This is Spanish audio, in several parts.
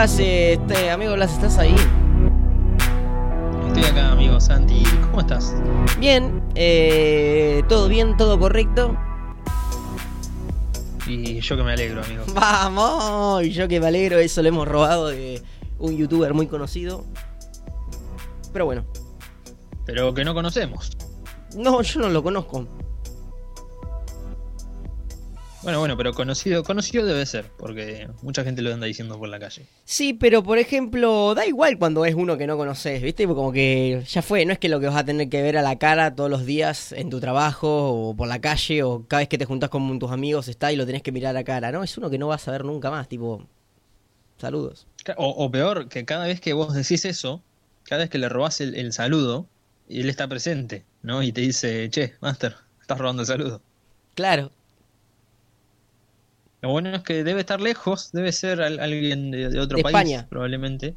Blas, este, amigo Blas, ¿estás ahí? Estoy acá, amigo Santi. ¿Cómo estás? Bien, eh, todo bien, todo correcto. Y yo que me alegro, amigo. Vamos, y yo que me alegro, eso lo hemos robado de un youtuber muy conocido. Pero bueno. Pero que no conocemos. No, yo no lo conozco. Bueno, bueno, pero conocido, conocido debe ser, porque mucha gente lo anda diciendo por la calle. Sí, pero por ejemplo, da igual cuando es uno que no conoces, ¿viste? Como que ya fue, no es que lo que vas a tener que ver a la cara todos los días en tu trabajo o por la calle o cada vez que te juntas con tus amigos está y lo tenés que mirar a cara, ¿no? Es uno que no vas a ver nunca más, tipo, saludos. O, o peor, que cada vez que vos decís eso, cada vez que le robás el, el saludo, él está presente, ¿no? Y te dice, che, Master, estás robando el saludo. Claro, Lo bueno es que debe estar lejos, debe ser al- alguien de, de otro De país, España. probablemente.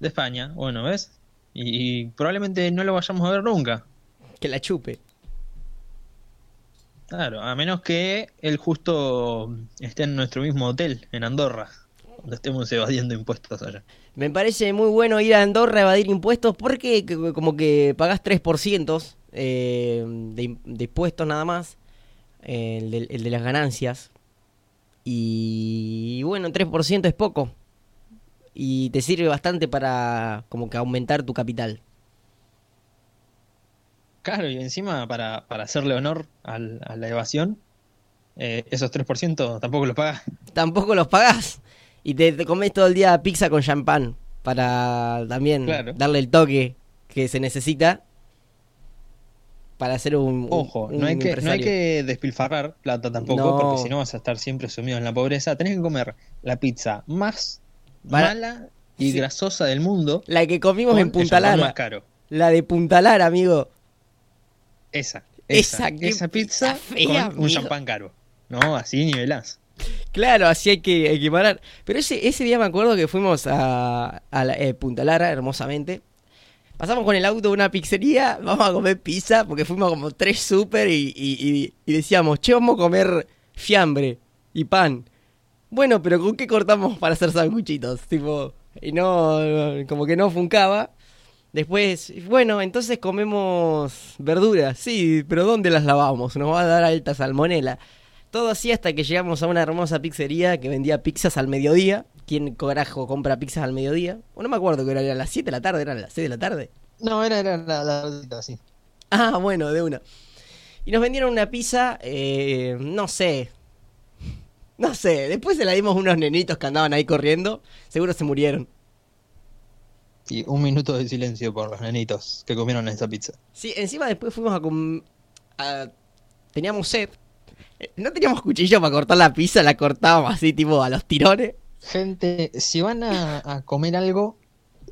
De España, bueno, ¿ves? Y, y probablemente no lo vayamos a ver nunca. que la chupe. Claro, a menos que él justo esté en nuestro mismo hotel, en Andorra, donde estemos evadiendo impuestos allá. Me parece muy bueno ir a Andorra a evadir impuestos porque como que pagás 3% eh, de, im- de impuestos nada más, eh, el, de, el de las ganancias. Y bueno, 3% es poco. Y te sirve bastante para como que aumentar tu capital. Claro, y encima para, para hacerle honor al- a la evasión, eh, esos 3% tampoco los pagas. Tampoco los pagás. Y te, te comes todo el día pizza con champán para también Claro. darle el toque que se necesita para hacer un, Ojo, un no hay, que, no hay que despilfarrar plata tampoco, No. porque si no vas a estar siempre sumido en la pobreza. Tenés que comer la pizza más mala y Sí. grasosa del mundo. La que comimos en el Punta champán Lara. más caro. La de Punta Lara, amigo. Esa, Esa, esa, pizza fea, con un champán caro. No, así nivelás. Claro, así hay que, hay que parar. Pero ese, ese día me acuerdo que fuimos a, a la- eh, Punta Lara, hermosamente. Pasamos con el auto a una pizzería, vamos a comer pizza, porque fuimos como tres y- y- y decíamos, che, vamos a comer fiambre y pan. Bueno, pero ¿con qué cortamos para hacer sanguchitos? Tipo, y no, como que no funcaba. Después, bueno, entonces comemos verduras. Sí, pero ¿dónde las lavamos? Nos va a dar alta salmonela. Todo así hasta que llegamos a una hermosa pizzería que vendía pizzas al mediodía. ¿Quién carajo compra pizzas al mediodía? O no me acuerdo que era, era las 7 de la tarde, eran las 6 de la tarde. No, era, era la, la, así. Ah, bueno, de una. Y nos vendieron una pizza, eh, no sé. No sé, después se la dimos a unos nenitos que andaban ahí corriendo. Seguro se murieron. Y un minuto de silencio por los nenitos que comieron esa pizza. Sí, encima después fuimos a... com- a- Teníamos sed. Eh, No teníamos cuchillo para cortar la pizza, la cortábamos así tipo a los tirones. Gente, si van a, a comer algo,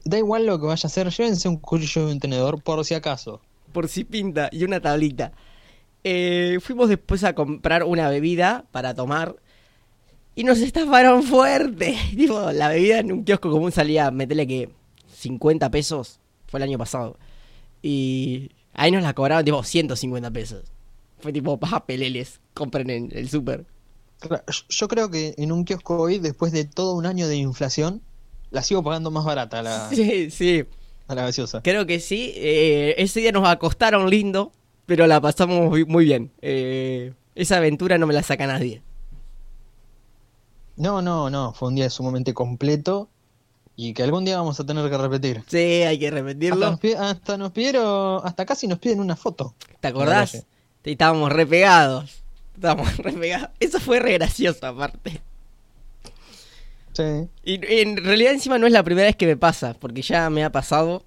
da igual lo que vaya a hacer, llévense un cuchillo y un tenedor por si acaso. por si pinta y una tablita. Eh, fuimos después a comprar una bebida para tomar y nos estafaron fuerte. Tipo, la bebida en un kiosco común salía, metele que 50 pesos, fue el año pasado. Y ahí nos la cobraron tipo 150 pesos. Fue tipo, peleles, compren en el súper. Yo- creo que en un kiosco hoy, después de todo un año de inflación, la sigo pagando más barata a la, Sí, sí, a la gaseosa. creo que sí. Eh, ese día nos acostaron lindo, pero la pasamos muy- bien. Eh, esa aventura no me la saca nadie. No, no, no, fue un día sumamente completo y que algún día vamos a tener que repetir. Sí, hay que Hasta repetirlo. nos, pi- hasta nos pidieron, hasta casi nos piden una foto. ¿Te acordás? Estábamos re pegados. Estábamos re pegados. Eso fue re gracioso aparte. Sí. Y en realidad encima no es la primera vez que me pasa, porque ya me ha pasado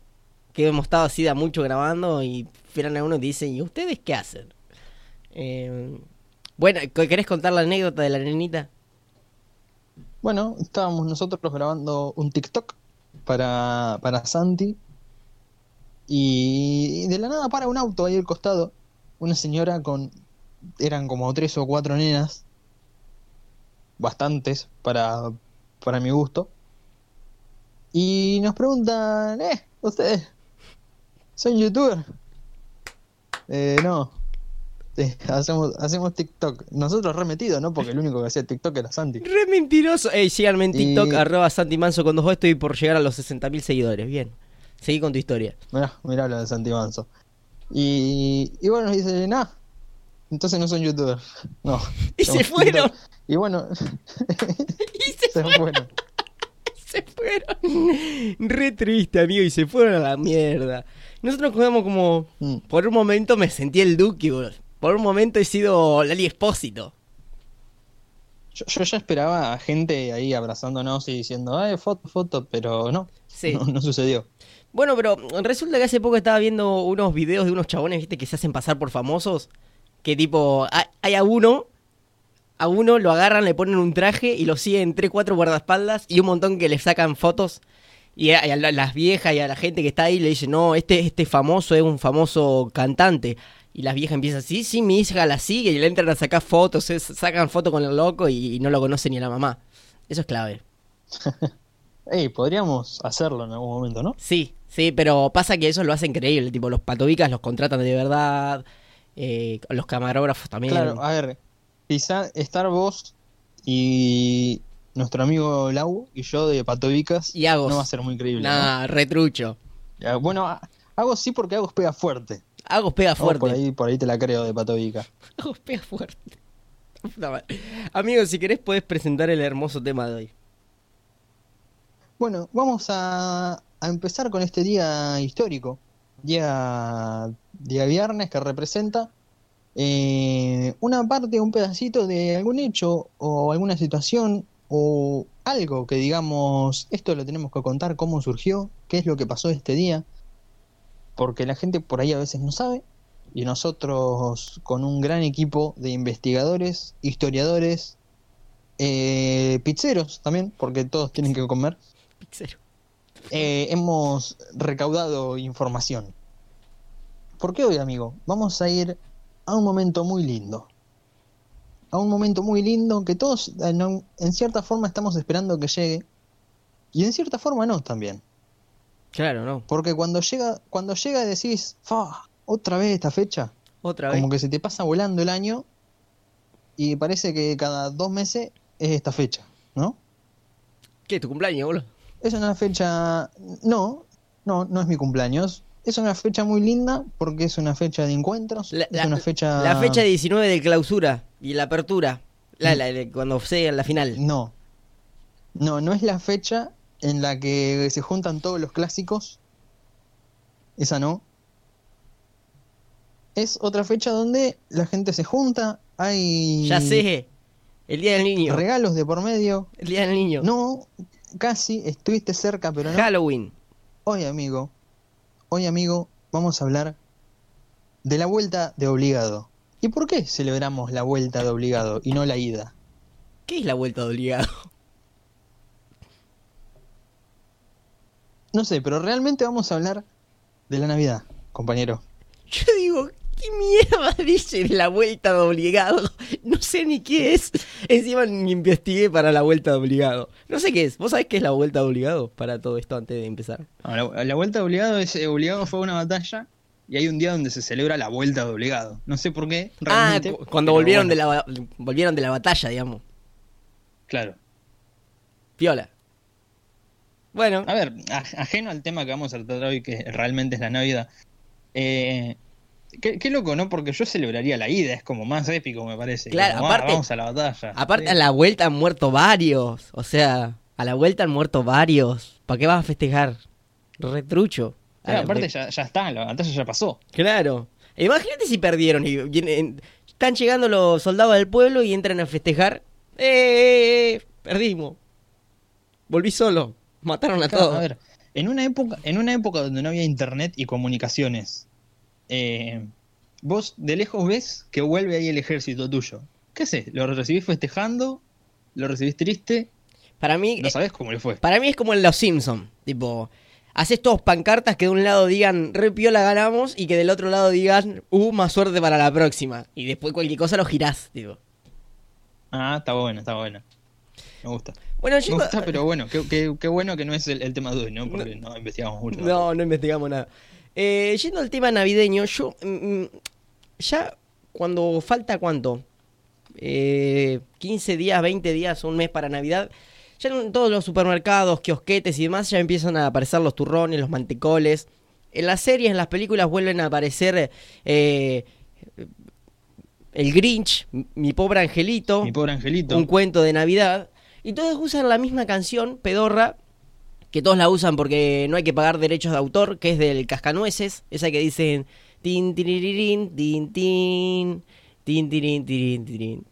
que hemos estado así de mucho grabando y miran a uno y dicen, ¿y ustedes qué hacen? Eh, bueno, ¿querés contar la anécdota de la nenita? Bueno, estábamos nosotros grabando un TikTok para, para Santi y de la nada para un auto ahí al costado, una señora con, eran como tres o cuatro nenas, bastantes para, para mi gusto, y nos preguntan, eh, ¿ustedes son youtuber? Eh, no. Este, hacemos, hacemos TikTok. Nosotros remetidos, ¿no? Porque el único que hacía TikTok era Santi. Re mentiroso. Ey, síganme en TikTok, Y- arroba Santi Manso con dos O, estoy por llegar a los 60.000 seguidores. Bien. Seguí con tu historia. Mirá, mirá lo de Santi Manso. Y, y bueno, dice, nah, entonces no son youtubers. No. Y se fueron. Y bueno, Y se, se fueron. se fueron. Re triste, amigo, y se fueron a la mierda. Nosotros quedamos como... Mm. Por un momento me sentí el Duki, boludo. Por un momento he sido Lali Espósito. Yo, yo ya esperaba a gente ahí abrazándonos y diciendo, ay, foto, foto, pero no. Sí. No, no sucedió. Bueno, pero resulta que hace poco estaba viendo unos videos de unos chabones, viste, que se hacen pasar por famosos. Que tipo, hay, hay a uno, a uno lo agarran, le ponen un traje y lo siguen tres, cuatro guardaespaldas y un montón que le sacan fotos. Y a, a la- las viejas y a la gente que está ahí le dicen, no, este, este famoso es un famoso cantante. Y las viejas empiezan, sí, sí, mi hija la sigue y le entran a sacar fotos, sacan fotos con el loco y, y no lo conoce ni la mamá. Eso es clave. Ey, podríamos hacerlo en algún momento, ¿no? Sí, sí, pero pasa que eso lo hace increíble. Tipo, los patobicas los contratan de verdad. eh, los camarógrafos también. Claro, a ver, quizá estar vos y nuestro amigo Lau y yo de Patovicas Y Agos. no va a ser muy creíble. ¿no? Nah, retrucho. Bueno, Agos sí porque Agos pega fuerte. Agos pega fuerte. por ahí, por ahí te la creo de Patovica. Agos pega fuerte. Madre. Amigo, si querés puedes presentar el hermoso tema de hoy. Bueno, vamos a, a empezar con este día histórico. Día, día viernes que representa eh, una parte, un pedacito de algún hecho o alguna situación o algo que digamos, esto lo tenemos que contar, cómo surgió, qué es lo que pasó este día. Porque la gente por ahí a veces no sabe. Y nosotros con un gran equipo de investigadores, historiadores, eh, pizzeros también, porque todos tienen que comer Pixero. Eh, hemos recaudado información. ¿Por qué hoy, amigo? Vamos a ir a un momento muy lindo. A un momento muy lindo que todos en, cierta forma estamos esperando que llegue. Y en cierta forma no también. Claro, no. Porque cuando llega, cuando llega decís, fa, otra vez esta fecha. Otra vez. Como que se te pasa volando el año. Y parece que cada dos meses es esta fecha, ¿no? ¿Qué? ¿Tu cumpleaños, boludo? Es una fecha. No, no, no es mi cumpleaños. Es una fecha muy linda porque es una fecha de encuentros. La, es la- una fecha. la fecha 19 de clausura y la apertura. La, la- la- cuando sea la final. No. No, no es la fecha en la que se juntan todos los clásicos. Esa no. Es otra fecha donde la gente se junta, hay Ya sé. El día del niño. regalos de por medio. El día del niño. No, casi, estuviste cerca, pero no. Halloween. Hoy, amigo, hoy, amigo, vamos a hablar de la vuelta de obligado. ¿Y por qué celebramos la vuelta de obligado y no la ida? ¿Qué es la vuelta de obligado? No sé, pero realmente vamos a hablar de la Navidad, compañero. Yo digo, ¿qué mierda dice de la vuelta de obligado? No sé ni qué es. Encima ni investigué para la vuelta de obligado. No sé qué es. ¿Vos sabés qué es la vuelta de obligado? Para todo esto antes de empezar. No, la, la vuelta de obligado es eh, obligado fue una batalla y hay un día donde se celebra la vuelta de obligado. No sé por qué. Ah, Realmente, cu- cuando volvieron, bueno, de la, volvieron de la batalla, digamos. Claro. Piola. Bueno, A ver, aj- ajeno al tema que vamos a tratar hoy, que realmente es la Navidad. Eh, qué, qué loco, ¿no? Porque yo celebraría la ida, es como más épico, me parece. Claro, Como, ah, aparte- vamos a la batalla. aparte Sí. a la vuelta han muerto varios. O sea, a la vuelta han muerto varios. ¿Para qué vas a festejar? Retrucho. Claro, la aparte ya, ya está, la batalla ya pasó. Claro. Imagínate si perdieron y vienen- están llegando los soldados del pueblo y entran a festejar. ¡Eh! eh, eh! Perdimos. Volví solo. Mataron a Claro, todos. a ver, en una época, en una época donde no había internet y comunicaciones, eh, vos de lejos ves que vuelve ahí el ejército tuyo. ¿Qué haces? ¿Lo recibís festejando? ¿Lo recibís triste? Para mí, No sabés cómo le fue. para mí es como en Los Simpsons. Tipo, haces todos pancartas que de un lado digan re piola ganamos y que del otro lado digan uh, más suerte para la próxima. Y después cualquier cosa lo girás. Tipo. Ah, está bueno, está bueno. Me gusta. Bueno, Me yendo- gusta, pero bueno, qué, qué- qué bueno que no es el, el tema de hoy, ¿no? Porque no, investigamos mucho. No, no investigamos nada. Eh, yendo al tema navideño, yo. mm, mm, ya cuando falta cuánto, eh, 15 días, 20 días, un mes para Navidad, ya en todos los supermercados, kiosquetes y demás ya empiezan a aparecer los turrones, los mantecoles. En las series, en las películas vuelven a aparecer eh, el Grinch, mi pobre angelito, Mi pobre angelito. un cuento de Navidad. Y todos usan la misma canción, pedorra, que todos la usan porque no hay que pagar derechos de autor, que es del Cascanueces, esa que dicen tin tin tin tin tin tirin tin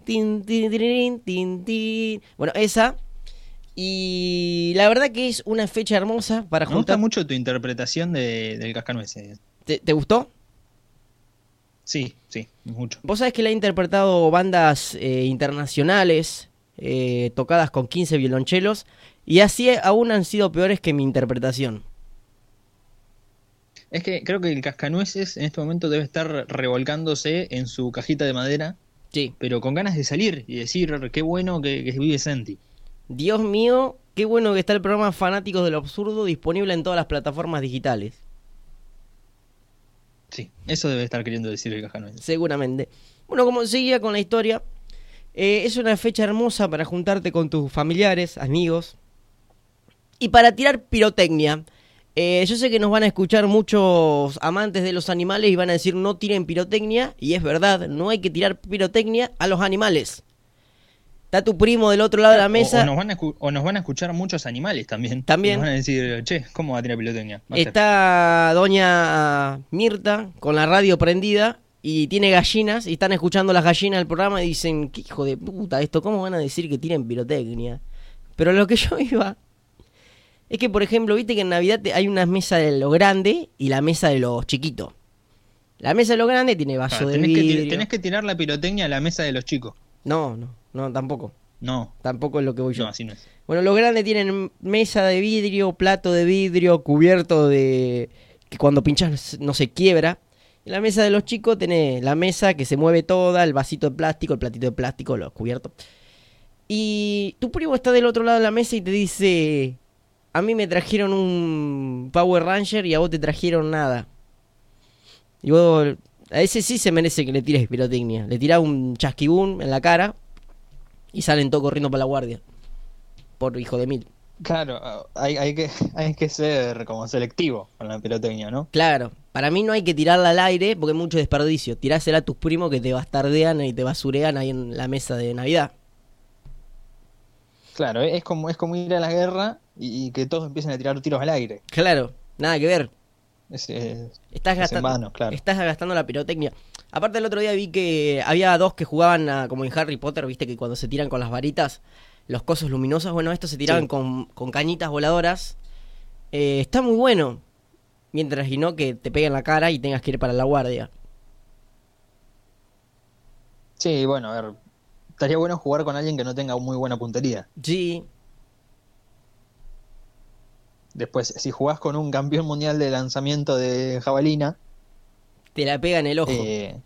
tin tiririn, tin tin. Bueno, esa y la verdad que es una fecha hermosa para Me gusta juntar. mucho tu interpretación de, del cascanueces. ¿Te, te gustó? Sí, sí, mucho. Vos sabés que le ha interpretado bandas eh, internacionales eh, tocadas con 15 violonchelos y así aún han sido peores que mi interpretación. Es que creo que el cascanueces en este momento debe estar revolcándose en su cajita de madera, Sí. pero con ganas de salir y decir qué bueno que, que vive Senti. Dios mío, qué bueno que está el programa Fanáticos del Absurdo disponible en todas las plataformas digitales. Sí, eso debe estar queriendo decir el cascanueces. Seguramente. Bueno, como seguía con la historia, eh, es una fecha hermosa para juntarte con tus familiares, amigos y para tirar pirotecnia. Eh, yo sé que nos van a escuchar muchos amantes de los animales y van a decir no tiren pirotecnia, y es verdad, no hay que tirar pirotecnia a los animales. Está tu primo del otro lado de la mesa. O, nos van a o nos van a escuchar muchos animales también. También. Nos van a decir, che, ¿cómo va a tirar pilotecnia? Va a ser. Está doña Mirta con la radio prendida y tiene gallinas y están escuchando las gallinas del programa y dicen, qué hijo de puta esto, ¿cómo van a decir que tienen pirotecnia? Pero lo que yo iba es que, por ejemplo, viste que en Navidad hay una mesa de lo grande y la mesa de los chiquitos. La mesa de lo grande tiene vaso de tenés, que vidrio. tenés que tirar la pirotecnia a la mesa de los chicos. No, no, no, tampoco. No, Tampoco es lo que voy yo. no, así no es. Bueno, los grandes tienen mesa de vidrio, plato de vidrio, cubierto de... que cuando pinchas no se quiebra. En la mesa de los chicos tenés la mesa que se mueve toda, el vasito de plástico, el platito de plástico, los cubiertos. Y tu primo está del otro lado de la mesa y te dice, a mí me trajeron un Power Ranger y a vos te trajeron nada. Y vos, a ese sí se merece que le tires pirotecnia. Le tirás un chasquibún en la cara y salen todos corriendo para la guardia. Por hijo de mil. Claro, ah, hay, hay, que, hay que ser como selectivo con la pirotecnia, ¿no? Claro, para mí no hay que tirarla al aire porque es mucho desperdicio. Tirásela a tus primos que te bastardean y te basurean ahí en la mesa de Navidad. Claro, es como, es como ir a la guerra y, y que todos empiecen a tirar tiros al aire. Claro, nada que ver. Es, es- Estás es gastando, vano, claro. estás gastando la pirotecnia. Aparte el otro día vi que había dos que jugaban a- como en Harry Potter, viste que cuando se tiran con las varitas, los cosos luminosos, bueno, estos se tiraban Sí. con, con cañitas voladoras. Eh, está muy bueno. Mientras y no que te peguen la cara y tengas que ir para la guardia. Sí, bueno, a ver, estaría bueno jugar con alguien que no tenga muy buena puntería. Sí, Después, si jugás con un campeón mundial de lanzamiento de jabalina, te la pega en el ojo. eh,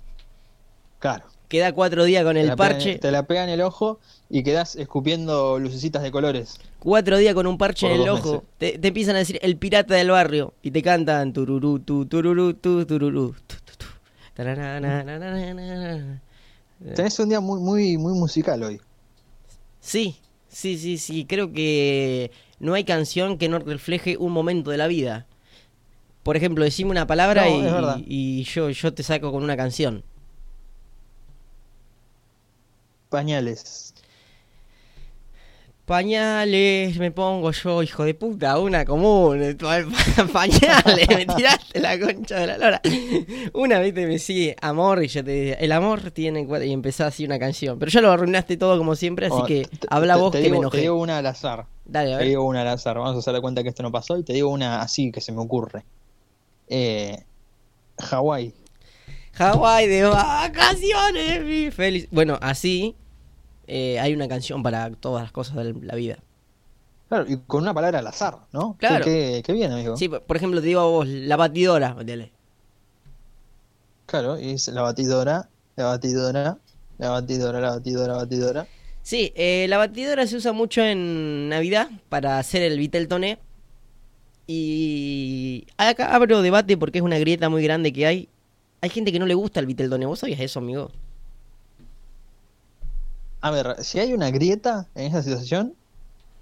claro, Queda cuatro días con el parche. te la pega en el ojo y quedás escupiendo lucecitas de colores. Cuatro días con un parche Por en el ojo. Te, te empiezan a decir el pirata del barrio. Y te cantan tururú, tu, tururú, tu, tururú. tu, tu. Tenés un día muy, muy, muy musical hoy. Sí, sí, sí, sí. Creo que no hay canción que no refleje un momento de la vida. Por ejemplo, decime una palabra No, y, y yo, yo te saco con una canción. Pañales. Pañales, me pongo yo, hijo de puta, una común. Pañales, me tiraste la concha de la lora. Una vez te me sigue amor y yo te dije, el amor tiene cuatro", y empezó así una canción. Pero ya lo arruinaste todo como siempre, así Oh, que te- habla te- vos te que digo, me Te enojé. digo una al azar. Dale, a Te ver. digo una al azar. Vamos a hacer de cuenta que esto no pasó y te digo una así que se me ocurre. Eh, Hawái. Hawái de vacaciones, mi feliz. Bueno, así eh, hay una canción para todas las cosas de la vida. Claro, y con una palabra al azar, ¿no? Claro. Qué, qué- bien, amigo. Sí, por ejemplo, te digo a vos, la batidora. ¿entendés? Claro, y es la batidora, la batidora, la batidora, la batidora, la batidora. Sí, eh, la batidora se usa mucho en Navidad para hacer el vitel toné. Y acá abro debate porque es una grieta muy grande que hay hay gente que no le gusta el Viteltoné. ¿Vos sabías eso, amigo? A ver, si hay una grieta en esa situación,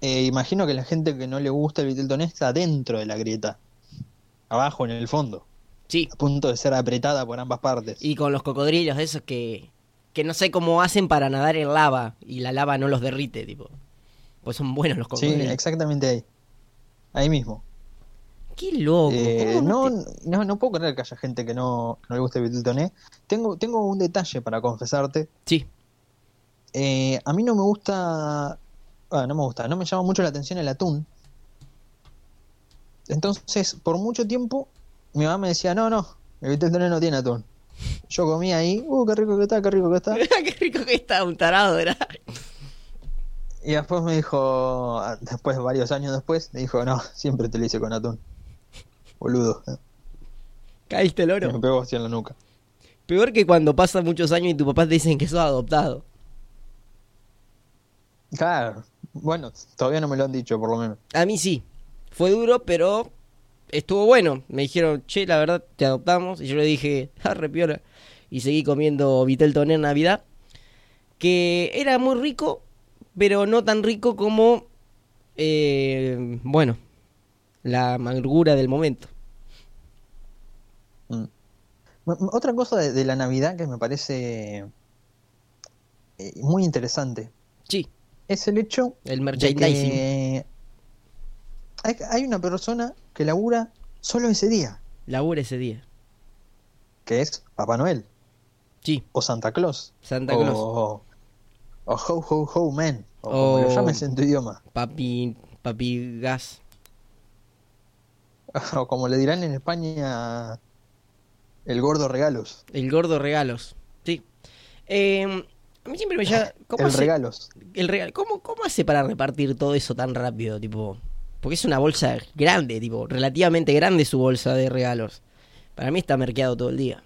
eh, imagino que la gente que no le gusta el Viteltoné está dentro de la grieta. Abajo, en el fondo. Sí. A punto de ser apretada por ambas partes. Y con los cocodrilos, esos que, que no sé cómo hacen para nadar en lava y la lava no los derrite, tipo. Pues son buenos los Sí, cocodrilos. exactamente ahí. Ahí mismo. Qué loco. Eh, ¿cómo no, te- no, no puedo creer que haya gente que no, que no le guste el Viteltoné. Tengo, tengo un detalle para confesarte. Sí, Eh, a mí no me gusta. ah, no me gusta, no me llama mucho la atención el atún. Entonces, por mucho tiempo, mi mamá me decía: No, no, el Viteltoné no tiene atún. Yo comía ahí, uh, qué rico que está, qué rico que está. qué rico que está, un tarado era. Y después me dijo, ah, después, varios años después, me dijo: No, siempre te lo hice con atún. Boludo. Caíste el Me oro. pegó así en la nuca. Peor que cuando pasan muchos años y tu papá te dicen que sos adoptado. Claro, bueno, todavía no me lo han dicho, por lo menos. A mí sí. Fue duro, pero estuvo bueno. Me dijeron, che, la verdad, te adoptamos. Y yo le dije, arre piola. Y seguí comiendo Vitel Toné en Navidad. Que era muy rico, pero no tan rico como, eh, bueno, la amargura del momento. Mm. Otra cosa de, de la Navidad que me parece eh, muy interesante Sí, es el hecho el de merchandising. que hay, hay una persona que labura solo ese día, Labura ese día. que es Papá Noel Sí, o Santa Claus Santa o, Claus. o Ho Ho Ho Man o como lo O- llames en tu idioma Papi, papi gas. o como le dirán en España el gordo regalos, El gordo regalos. Sí. Eh, a mí siempre me llama... ¿Cómo el hace- regalos. el regalo, ¿cómo, ¿Cómo hace para repartir todo eso tan rápido? Tipo, porque es una bolsa grande, tipo, relativamente grande su bolsa de regalos. Para mí está merqueado todo el día.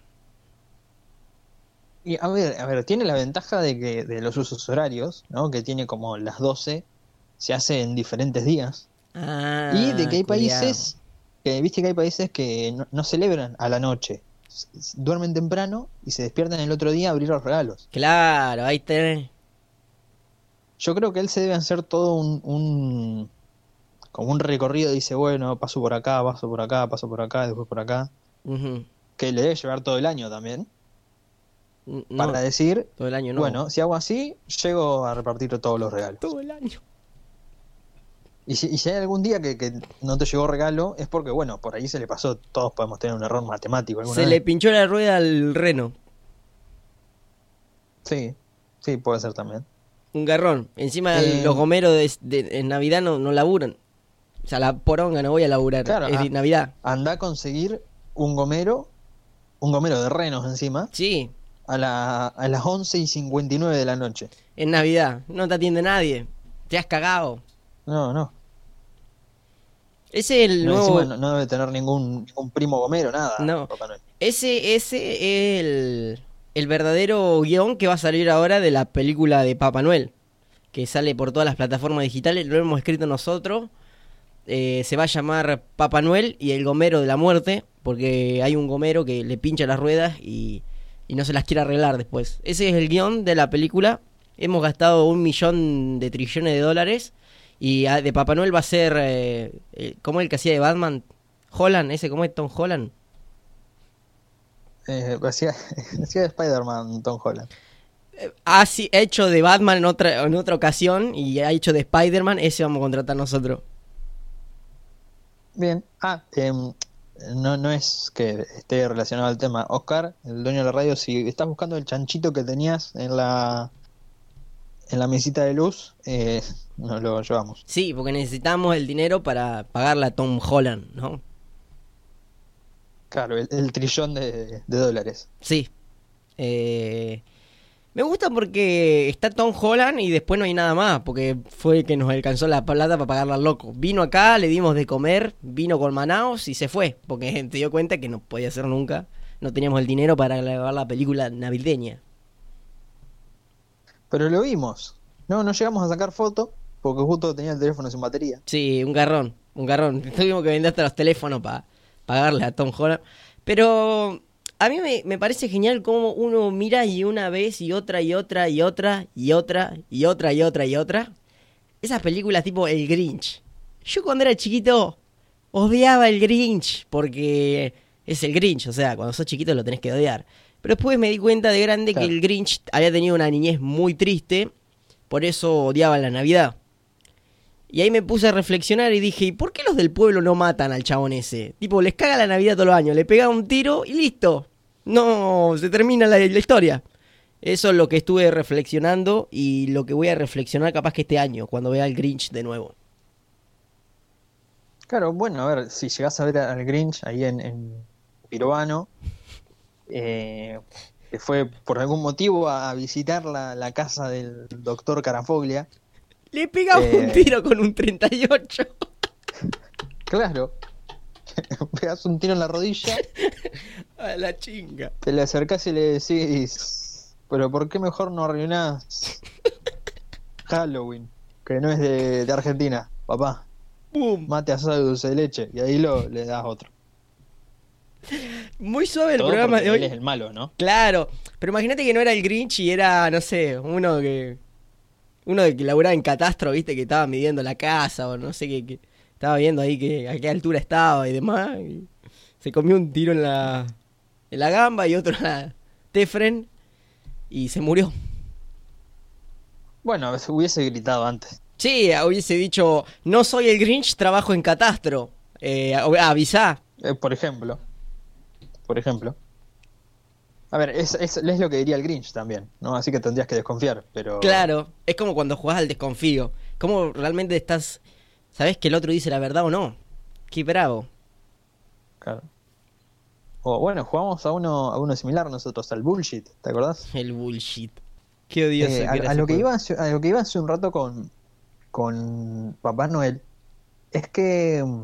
Y a ver, a ver, tiene la ventaja de que de los usos horarios, ¿no? Que tiene como las 12, se hace en diferentes días. Ah, y de que hay países, que viste que hay países que no, no celebran a la noche. Duermen temprano y se despiertan el otro día a abrir los regalos. Claro, ahí tenés. Yo creo que él se debe hacer todo un, un como un recorrido, dice, bueno, paso por acá, paso por acá, paso por acá, después por acá. Que le debe llevar todo el año también. No, Para decir, todo el año no. bueno, si hago así, llego a repartir todos los regalos. todo el año. Y si, y si hay algún día que, que no te llegó regalo, es porque, bueno, por ahí se le pasó. Todos podemos tener un error matemático alguna Se vez. le pinchó la rueda al reno. Sí, sí, puede ser también. Un garrón. Encima Eh. los gomeros de, de- en Navidad no, no laburan. O sea, la poronga no voy a laburar. Claro, es Navidad. Anda a conseguir un gomero, un gomero de renos encima, Sí, a, la, a las 11 y 59 de la noche. en Navidad. No te atiende nadie. Te has cagado. No, no. Ese es el No, nuevo. no, no debe tener ningún, ningún primo gomero, nada. No. Ese, ese es el, el verdadero guion que va a salir ahora de la película de Papá Noel. Que sale por todas las plataformas digitales. Lo hemos escrito nosotros. Eh, se va a llamar Papá Noel y el gomero de la muerte. Porque hay un gomero que le pincha las ruedas y, y no se las quiere arreglar después. Ese es el guion de la película. Hemos gastado un millón de trillones de dólares. Y ah, de Papá Noel va a ser. Eh, eh, ¿Cómo es el que hacía de Batman? Holland, ese, ¿cómo es Tom Holland? Eh, hacía, hacía de Spider-Man Tom Holland. ha si- hecho de Batman en otra, en otra ocasión y ha hecho de Spider-Man, ese vamos a contratar nosotros. Bien. Ah, em, no, no es que esté relacionado al tema. Oscar, el dueño de la radio, si estás buscando el chanchito que tenías en la en la mesita de luz, eh, nos lo llevamos. Sí, porque necesitamos el dinero para pagarle a Tom Holland, ¿no? Claro, el, el trillón de, de dólares. Sí. Eh, me gusta porque está Tom Holland y después no hay nada más, porque fue el que nos alcanzó la plata para pagarle al loco. Vino acá, le dimos de comer, vino con Manaos y se fue, porque te dio cuenta que no podía hacer nunca. No teníamos el dinero para grabar la película navideña. Pero lo vimos. No, no llegamos a sacar foto porque justo tenía el teléfono sin batería. Sí, un garrón, un garrón. Tuvimos que vender hasta los teléfonos para pagarle a Tom Holland. Pero a mí me, me parece genial cómo uno mira y una vez y otra y otra y otra y otra y otra y otra y otra. Esas películas tipo El Grinch. Yo cuando era chiquito odiaba el Grinch porque es el Grinch, o sea, cuando sos chiquito lo tenés que odiar. Pero después me di cuenta de grande Claro. que el Grinch había tenido una niñez muy triste, por eso odiaba la Navidad. Y ahí me puse a reflexionar y dije, ¿y por qué los del pueblo no matan al chabón ese? Tipo, les caga la Navidad todos los años, le pega un tiro y listo. No, se termina la, la historia. Eso es lo que estuve reflexionando y lo que voy a reflexionar capaz que este año, cuando vea el Grinch de nuevo. Claro, bueno, a ver, si llegás a ver al Grinch ahí en, en eh, que fue por algún motivo a, visitar la, la casa del doctor Carafoglia, Le pegaba un Eh. tiro con un 38. claro, pegas un tiro en la rodilla, A la chinga. te le acercás y le decís, pero ¿por qué mejor no arruinás Halloween, que no es de, de Argentina, papá? ¡Pum! Mate asado de dulce de leche, y ahí lo le das otro. Muy suave el Todo programa de hoy. él es el malo, ¿no? Claro, pero imagínate que no era el Grinch y era, no sé, uno que. Uno que laburaba en catastro, viste, que estaba midiendo la casa o no sé qué. que estaba viendo ahí que a qué altura estaba y demás. y se comió un tiro en la. En la gamba y otro en la Tefren y se murió. Bueno, hubiese gritado antes. Sí, hubiese dicho, no soy el Grinch, trabajo en catastro. Eh, avisá. Eh, por ejemplo. Por ejemplo. A ver, es, es, es lo que diría el Grinch también, ¿no? Así que tendrías que desconfiar, pero... Claro, es como cuando jugás al desconfío. ¿Cómo realmente estás... ¿Sabés que el otro dice la verdad o no? Qué bravo. Claro. O bueno, jugamos a uno, a uno similar nosotros, al bullshit, ¿te acordás? El bullshit. Qué odioso. Eh, que a, lo que iba hace, a lo que iba hace un rato con, con Papá Noel, es que mm,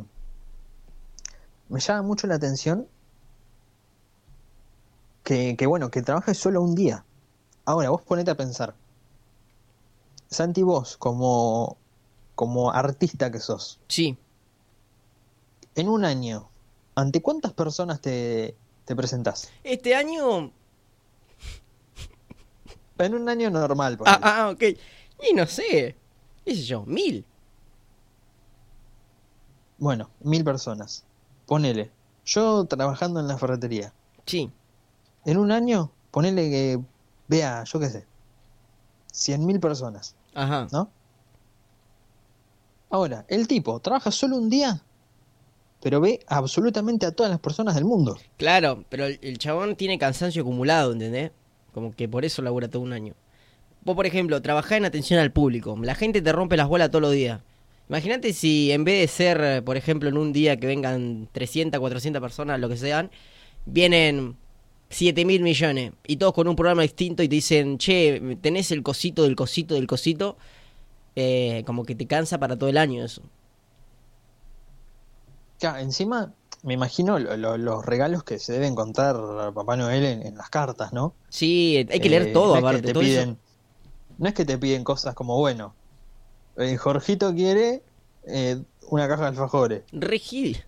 me llama mucho la atención que, que bueno, que trabajes solo un día. Ahora, vos ponete a pensar. Santi, vos, como, como artista que sos, Sí. en un año, ¿ante cuántas personas te, te presentás? Este año... En un año normal, Ah, ponele. ah, ok. Y no sé. ¿Qué sé yo? Mil. Bueno, mil personas. Ponele. Yo trabajando en la ferretería. Sí. En un año, ponele que vea, yo qué sé, 100.000 personas, Ajá. ¿no? Ahora, el tipo trabaja solo un día, pero ve absolutamente a todas las personas del mundo. Claro, pero el, chabón tiene cansancio acumulado, ¿entendés? Como que por eso labura todo un año. Vos, por ejemplo, trabajás en atención al público. La gente te rompe las bolas todos los días. Imagínate si en vez de ser, por ejemplo, en un día que vengan 300, 400 personas, lo que sean, vienen 7 mil millones y todos con un programa distinto y te dicen, che, tenés el cosito del cosito del cosito, eh, como que te cansa para todo el año eso. Ya, encima, me imagino lo- lo- los regalos que se debe encontrar a Papá Noel en, en las cartas, ¿no? Sí, hay que leer Eh, todo no es que aparte. te todo eso. piden, no es que te piden cosas como, bueno, eh, Jorgito quiere una caja de alfajores, Re gil.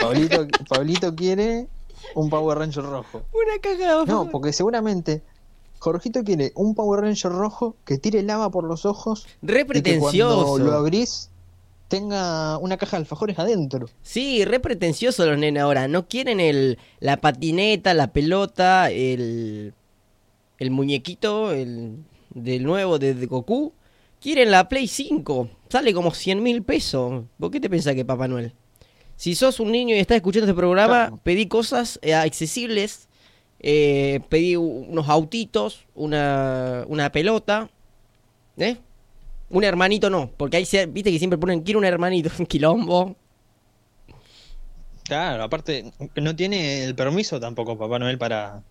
Pablito, Pablito quiere un Power Ranger rojo. Una caja de No, porque seguramente Jorgito quiere un Power Ranger rojo que tire lava por los ojos Re y que cuando pretencioso. lo abrís tenga una caja de alfajores adentro. Sí, re pretencioso los nenes ahora. No quieren el, la patineta, la pelota, el, el muñequito el, del nuevo de, de Goku. Quieren la Play 5. Sale como 100 mil pesos. ¿Por qué te pensás que Papá Noel? Si sos un niño y estás escuchando este programa, Claro. pedí cosas eh, accesibles. Eh, pedí unos autitos, una, una pelota. ¿Eh? Un hermanito no, porque ahí se, viste que siempre ponen quiero un hermanito, un quilombo. Claro, aparte no tiene el permiso tampoco Papá Noel para,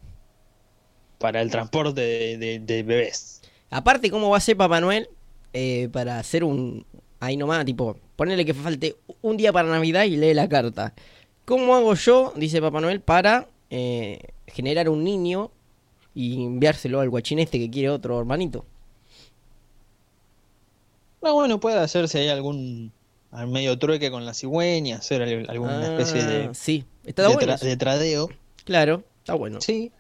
para el transporte de, de- de bebés. Aparte, ¿cómo va a ser Papá Noel eh, para hacer un... Ahí nomás, tipo, ponerle que falte un día para Navidad y lee la carta. ¿Cómo hago yo, dice Papá Noel, para eh, generar un niño y enviárselo al guachín este que quiere otro hermanito? No, bueno, puede hacerse ahí algún al medio trueque con la cigüeña, hacer al- alguna especie Ah, de, Sí, está de bueno. tra- eso. de tradeo. Claro. Está bueno. Sí.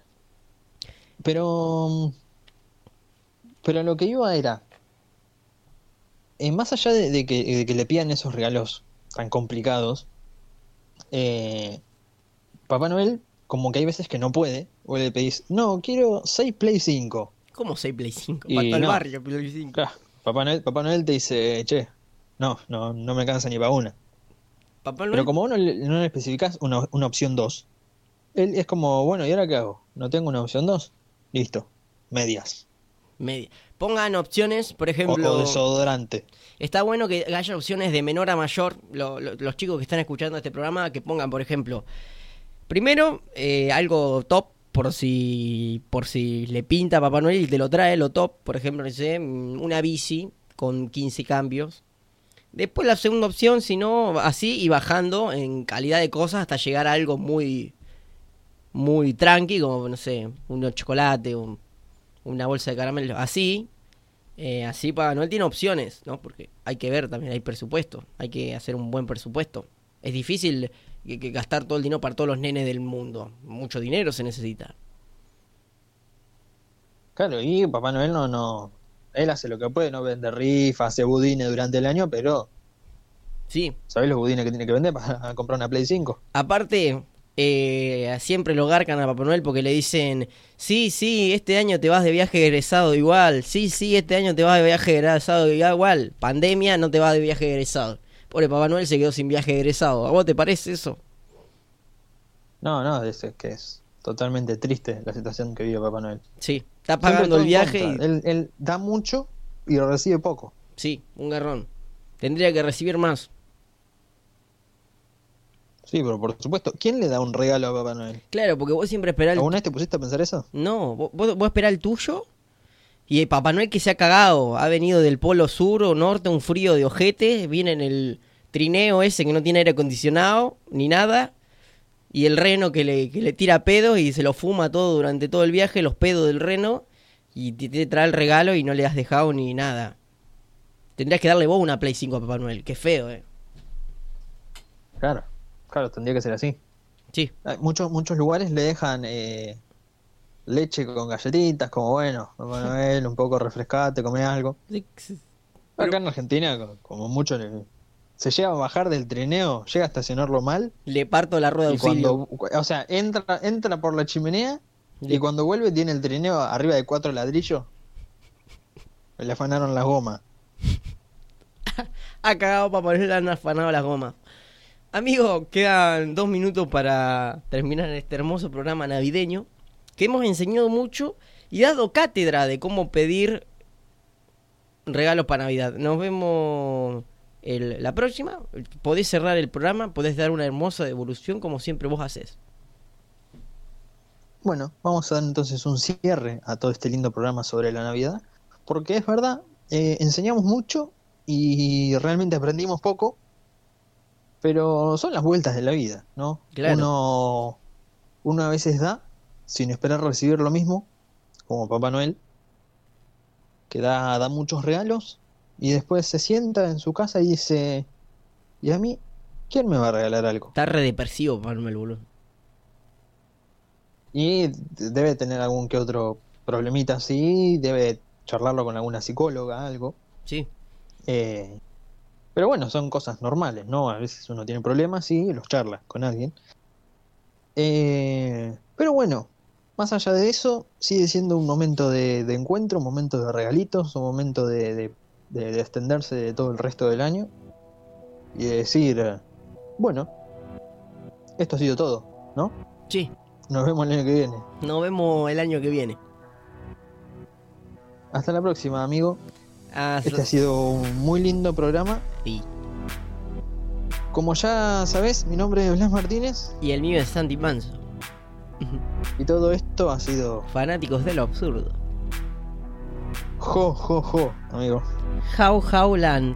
Pero. Pero lo que iba era. Eh, más allá de, de que, de que le pidan esos regalos tan complicados, eh, Papá Noel, como que hay veces que no puede, o le pedís, no, quiero 6 Play 5. ¿Cómo 6 Play 5? Y Para el no. barrio, Play 5. Claro, Papá Noel, Papá Noel te dice, che, no, no, no me alcanza ni para una. Papá Noel, Pero como vos no le, no le especificás una, una opción 2, él es como, bueno, ¿y ahora qué hago? ¿No tengo una opción 2? Listo, medias. media. Pongan opciones, por O, ejemplo. o desodorante. Está bueno que haya opciones de menor a mayor. Lo- lo- los chicos que están escuchando este programa, que pongan, por ejemplo, primero eh, algo top por si por si le pinta a Papá Noel y te lo trae, lo top, por ejemplo, no sé, mm, una bici con 15 cambios. Después la segunda opción, si no, así y bajando en calidad de cosas hasta llegar a algo muy muy tranqui, como, no sé, un chocolate, un- una bolsa de caramelo, así, eh, así Papá Noel tiene opciones, ¿no? Porque hay que ver también, hay presupuesto, hay que hacer un buen presupuesto. Es difícil que, que gastar todo el dinero para todos los nenes del mundo. Mucho dinero se necesita. Claro, y Papá Noel no, no, él hace lo que puede, no vende rifas, hace budines durante el año, pero Sí, ¿sabés los budines que tiene que vender para comprar una Play 5? aparte, eh, siempre lo garcan a Papá Noel porque le dicen, sí, sí, este año te vas de viaje egresado igual, sí, sí, este año te vas de viaje egresado igual, pandemia no te vas de viaje egresado. Pobre Papá Noel se quedó sin viaje egresado. ¿A vos te parece eso? No, no, es, que es totalmente triste la situación que vive Papá Noel. Sí, está pagando el viaje y... Él, él da mucho y recibe poco. Sí, un garrón. Tendría que recibir más. Sí, pero por supuesto, ¿quién le da un regalo a Papá Noel? Claro, porque vos siempre esperás. ¿Alguna vez te pusiste a pensar eso? No, vos, vos vos esperás el tuyo y el Papá Noel que se ha cagado. Ha venido del polo sur o norte, un frío de ojete. Viene en el trineo ese que no tiene aire acondicionado ni nada. Y el reno que le, que le tira pedos y se lo fuma todo durante todo el viaje, los pedos del reno. Y te, te trae el regalo y no le has dejado ni nada. Tendrías que darle vos una Play 5 a Papá Noel. Qué feo, eh. Claro, claro, tendría que ser así. Sí, Hay Muchos, muchos lugares le dejan eh, leche con galletitas, como bueno, Papá Noel, un poco refrescate, come algo. Acá en Argentina, co- como mucho, se llega a bajar del trineo, llega a estacionarlo mal, le parto la rueda de auxilio. cuando, o sea, entra, entra por la chimenea y cuando vuelve tiene el trineo arriba de cuatro ladrillos. Le afanaron las gomas. Ha cagado Papá Noel, le han afanado las gomas. Amigo, quedan dos minutos para terminar este hermoso programa navideño que hemos enseñado mucho y dado cátedra de cómo pedir regalos para Navidad. Nos vemos la próxima. Podés cerrar el programa, podés dar una hermosa devolución como siempre vos haces. Bueno, vamos a dar entonces un cierre a todo este lindo programa sobre la Navidad, porque es verdad, eh, enseñamos mucho y realmente aprendimos poco, pero son las vueltas de la vida, ¿no? Claro. Uno, uno a veces da sin esperar recibir lo mismo, como Papá Noel, que da, da muchos regalos y después se sienta en su casa y dice, ¿y a mí? ¿Quién me va a regalar algo? Está re depresivo Papá Noel, boludo. Y debe tener algún que otro problemita así, debe charlarlo con alguna psicóloga, algo. Sí, Eh, pero bueno, son cosas normales, ¿no? A veces uno tiene problemas y los charla con alguien. Eh, pero bueno, más allá de eso, sigue siendo un momento de, de encuentro, un momento de regalitos, un momento de, de, de- de extenderse de todo el resto del año y de decir, bueno, esto ha sido todo, ¿no? sí. Nos vemos el año que viene. Nos vemos el año que viene. Hasta la próxima, amigo. Hasta- Este ha sido un muy lindo programa. Sí. Como ya sabes, mi nombre es Blas Martínez Y el mío es Santi Manso. y todo esto ha sido Fanáticos de lo absurdo. jo, jo, jo, amigo. How Howland.